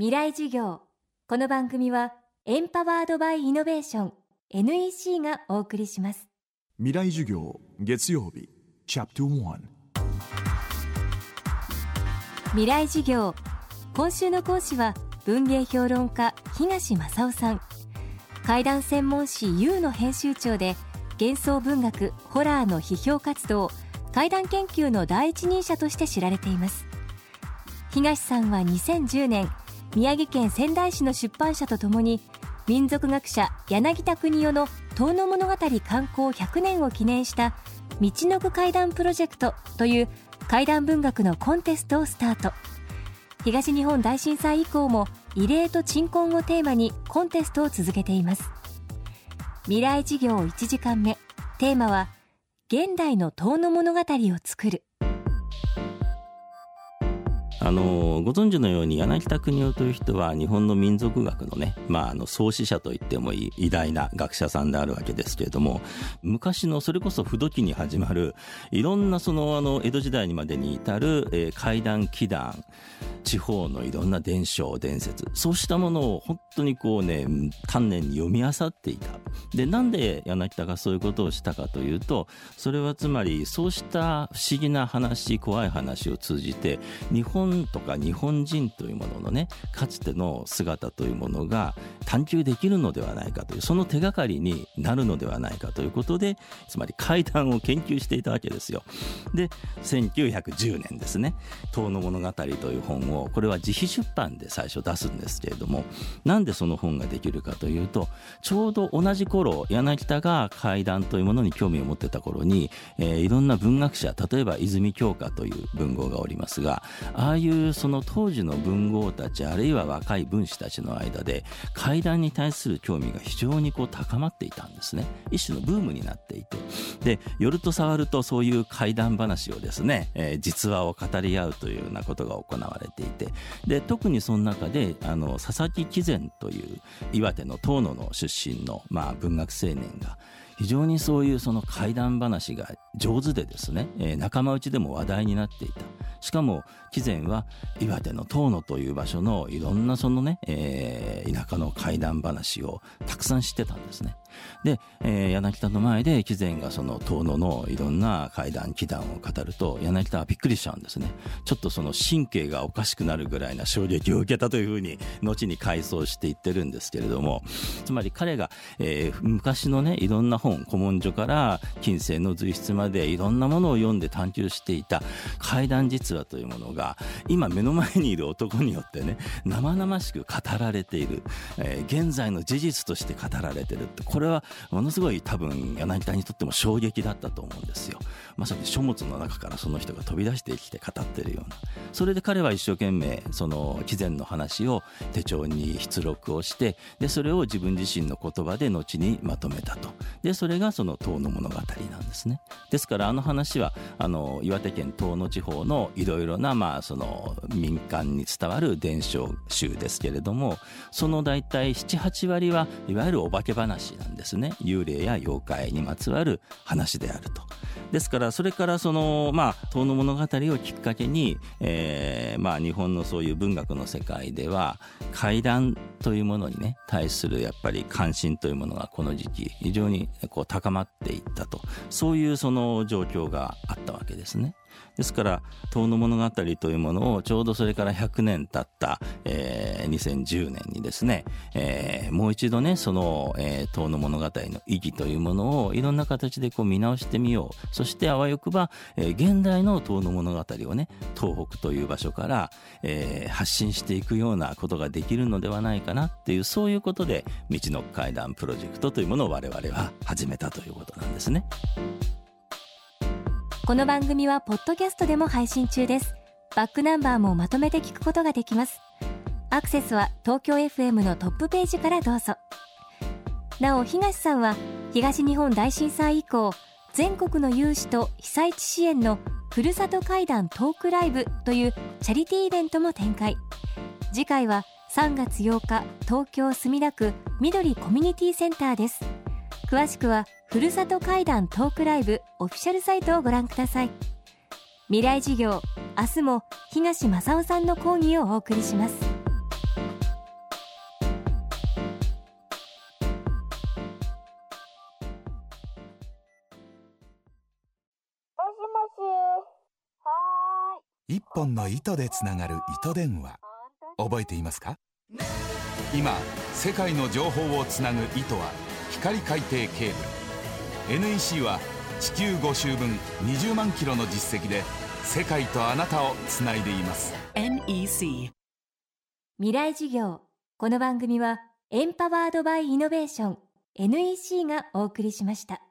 未来授業。この番組はエンパワードバイイノベーション NEC がお送りします。未来授業月曜日チャプト1未来授業。今週の講師は文芸評論家東正夫さん。怪談専門誌 U の編集長で幻想文学ホラーの批評活動怪談研究の第一人者として知られています。東さんは2010年宮城県仙台市の出版社とともに民族学者柳田国夫の遠野物語刊行100年を記念した道のく怪談プロジェクトという怪談文学のコンテストをスタート。東日本大震災以降も慰霊と鎮魂をテーマにコンテストを続けています。未来事業1時間目。テーマは現代の遠野物語を作る。あのご存知のように柳田国夫という人は日本の民族学のね、まあ、あの創始者と言ってもいい偉大な学者さんであるわけですけれども昔のそれこそ不土器に始まるいろんなそのあの江戸時代にまでに至る、えー、怪談祈談地方のいろんな伝承伝説そうしたものを本当にこうね丹念に読み漁っていた。でなんで柳田がそういうことをしたかというとそれはつまりそうした不思議な話怖い話を通じて日本とか日本人というもののねかつての姿というものが探求できるのではないかというその手がかりになるのではないかということでつまり怪談を研究していたわけですよ。で1910年ですね「遠野物語」という本をこれは自費出版で最初出すんですけれどもなんでその本ができるかというとちょうど同じ頃柳田が怪談というものに興味を持ってた頃に、えー、いろんな文学者例えば泉鏡花という文豪がおりますがああいうその当時の文豪たちあるいは若い文士たちの間で怪談に対する興味が非常にこう高まっていたんですね。一種のブームになっていて。で寄ると触るとそういう怪談話をですね、えー、実話を語り合うというようなことが行われていて。で特にその中であの佐々木喜善という岩手の遠野の出身の、まあ、文学青年が非常にそういうその怪談話が上手でですね、えー、仲間内でも話題になっていた。しかも紀前は岩手の遠野という場所のいろんなそのね、えー、田舎の怪談話をたくさん知ってたんですね。で、えー、柳田の前で貴前がその遠野のいろんな怪談奇談を語ると柳田はびっくりしちゃうんですね。ちょっとその神経がおかしくなるぐらいな衝撃を受けたというふうに後に回想していってるんですけれどもつまり彼が、えー、昔のねいろんな本古文書から近世の随筆までいろんなものを読んで探求していた怪談実話というものが今目の前にいる男によってね生々しく語られている、えー、現在の事実として語られてる。ってこれはものすごい多分柳田にとっても衝撃だったと思うんですよ。まさに書物の中からその人が飛び出してきて語ってるような。それで彼は一生懸命その貴前の話を手帳に出力をしてでそれを自分自身の言葉で後にまとめたと。でそれがその遠野物語なんですね。ですからあの話はあの岩手県遠野地方のいろいろなまあその民間に伝わる伝承集ですけれどもその大体78割はいわゆるお化け話なんですね。幽霊や妖怪にまつわる話であると。ですからそれからそのまあ遠野物語をきっかけに、えー、まあ日本のそういう文学の世界では怪談というものにね対するやっぱり関心というものがこの時期非常にこう高まっていったとそういうその状況があったわけですね。ですから「遠野物語」というものをちょうどそれから100年経った、えー、2010年にですね、えー、もう一度ねその、えー、物語の意義というものをいろんな形でこう見直してみようそしてあわよくば、えー、現代の遠野物語をね東北という場所から、えー、発信していくようなことができるのではないかなっていうそういうことで道の階段プロジェクトというものを我々は始めたということなんですね。この番組はポッドキャストでも配信中です。バックナンバーもまとめて聞くことができます。アクセスは東京 FM のトップページからどうぞ。なお東さんは東日本大震災以降全国の有志と被災地支援のふるさと会談トークライブというチャリティーイベントも展開。次回は3月8日東京墨田区緑コミュニティセンターです。詳しくはふるさと会談トークライブオフィシャルサイトをご覧ください。未来事業明日も東正夫さんの講義をお送りします。一本の糸でつながる糸電話。覚えていますか？今世界の情報をつなぐ糸は光海底ケーブル。NEC は地球5周分20万キロの実績で世界とあなたをつないでいます。NEC 未来事業。この番組はエンパワードバイイノベーション。NEC がお送りしました。